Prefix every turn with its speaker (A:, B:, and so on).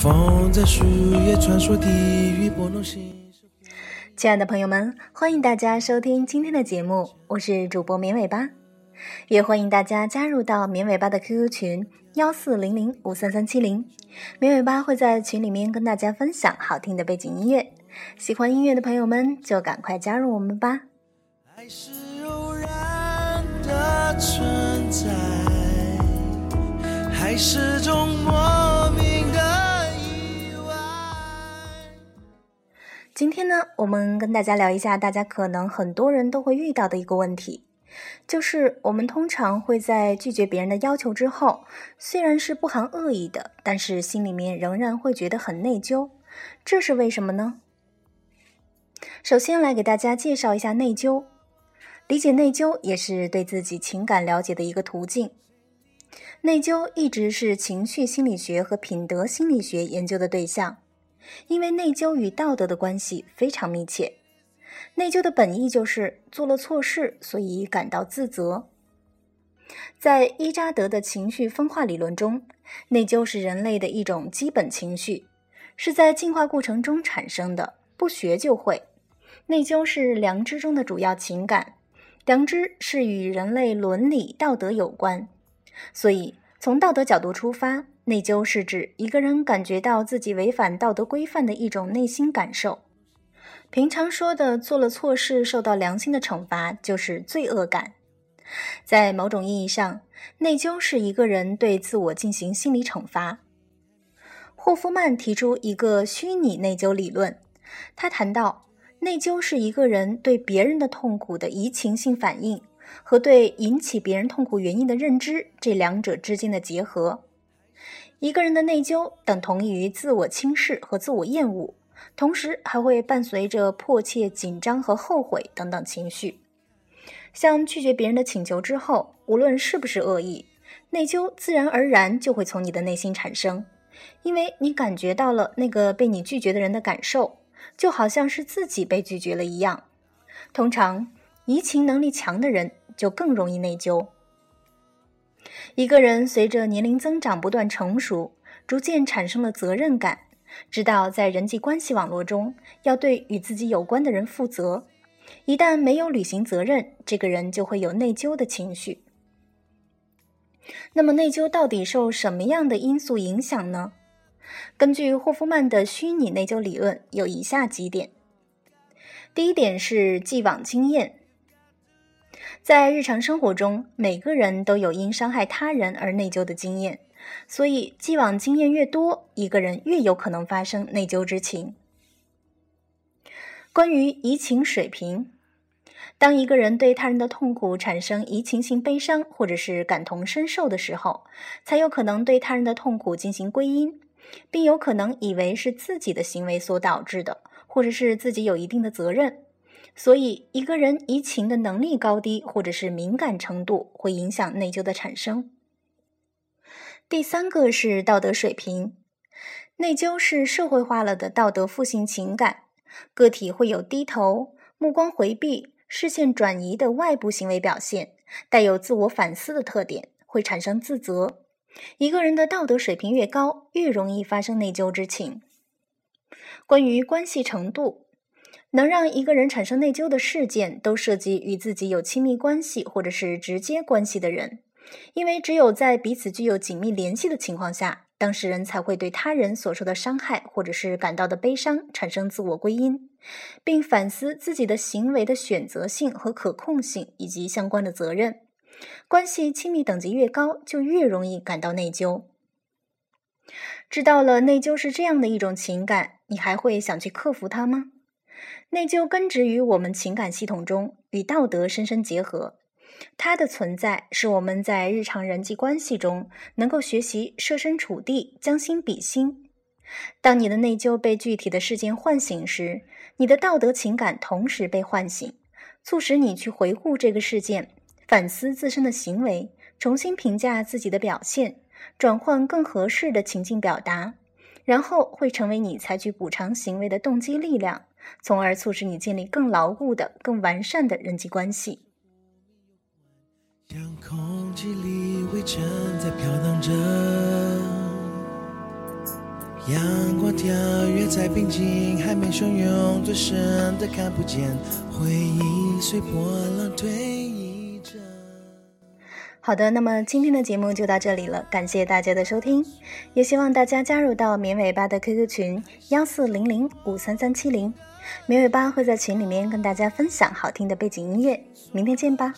A: 风在树叶传说，地狱拨弄心。
B: 亲爱的朋友们，欢迎大家收听今天的节目，我是主播绵尾巴，也欢迎大家加入到绵尾巴的 QQ 群幺四零零五三三七零，绵尾巴会在群里面跟大家分享好听的背景音乐，喜欢音乐的朋友们就赶快加入我们吧。
A: 爱是偶然的存在，还是种
B: 今天呢，我们跟大家聊一下，大家可能很多人都会遇到的一个问题，就是我们通常会在拒绝别人的要求之后，虽然是不含恶意的，但是心里面仍然会觉得很内疚，这是为什么呢？首先来给大家介绍一下内疚，理解内疚也是对自己情感了解的一个途径。内疚一直是情绪心理学和品德心理学研究的对象。因为内疚与道德的关系非常密切，内疚的本意就是做了错事，所以感到自责。在伊扎德的情绪分化理论中，内疚是人类的一种基本情绪，是在进化过程中产生的，不学就会。内疚是良知中的主要情感，良知是与人类伦理道德有关，所以从道德角度出发。内疚是指一个人感觉到自己违反道德规范的一种内心感受。平常说的做了错事受到良心的惩罚，就是罪恶感。在某种意义上，内疚是一个人对自我进行心理惩罚。霍夫曼提出一个虚拟内疚理论，他谈到内疚是一个人对别人的痛苦的移情性反应和对引起别人痛苦原因的认知这两者之间的结合。一个人的内疚等同于自我轻视和自我厌恶，同时还会伴随着迫切、紧张和后悔等等情绪。像拒绝别人的请求之后，无论是不是恶意，内疚自然而然就会从你的内心产生，因为你感觉到了那个被你拒绝的人的感受，就好像是自己被拒绝了一样。通常，移情能力强的人就更容易内疚。一个人随着年龄增长不断成熟，逐渐产生了责任感，知道在人际关系网络中要对与自己有关的人负责。一旦没有履行责任，这个人就会有内疚的情绪。那么，内疚到底受什么样的因素影响呢？根据霍夫曼的虚拟内疚理论，有以下几点。第一点是既往经验。在日常生活中，每个人都有因伤害他人而内疚的经验，所以既往经验越多，一个人越有可能发生内疚之情。关于移情水平，当一个人对他人的痛苦产生移情性悲伤或者是感同身受的时候，才有可能对他人的痛苦进行归因，并有可能以为是自己的行为所导致的，或者是自己有一定的责任。所以，一个人移情的能力高低，或者是敏感程度，会影响内疚的产生。第三个是道德水平，内疚是社会化了的道德负性情感，个体会有低头、目光回避、视线转移的外部行为表现，带有自我反思的特点，会产生自责。一个人的道德水平越高，越容易发生内疚之情。关于关系程度。能让一个人产生内疚的事件，都涉及与自己有亲密关系或者是直接关系的人，因为只有在彼此具有紧密联系的情况下，当事人才会对他人所受的伤害或者是感到的悲伤产生自我归因，并反思自己的行为的选择性和可控性以及相关的责任。关系亲密等级越高，就越容易感到内疚。知道了内疚是这样的一种情感，你还会想去克服它吗？内疚根植于我们情感系统中，与道德深深结合。它的存在是我们在日常人际关系中能够学习设身处地、将心比心。当你的内疚被具体的事件唤醒时，你的道德情感同时被唤醒，促使你去回顾这个事件，反思自身的行为，重新评价自己的表现，转换更合适的情境表达，然后会成为你采取补偿行为的动机力量。从而促使你建立更牢固的、更完善的人际关系。
A: 像空气里灰尘在飘荡着，阳光跳跃在平静海面汹涌，最深的看不见，回忆随波浪推移着。
B: 好的，那么今天的节目就到这里了，感谢大家的收听，也希望大家加入到绵尾巴的 QQ 群幺四零零五三三七零，绵尾巴会在群里面跟大家分享好听的背景音乐，明天见吧。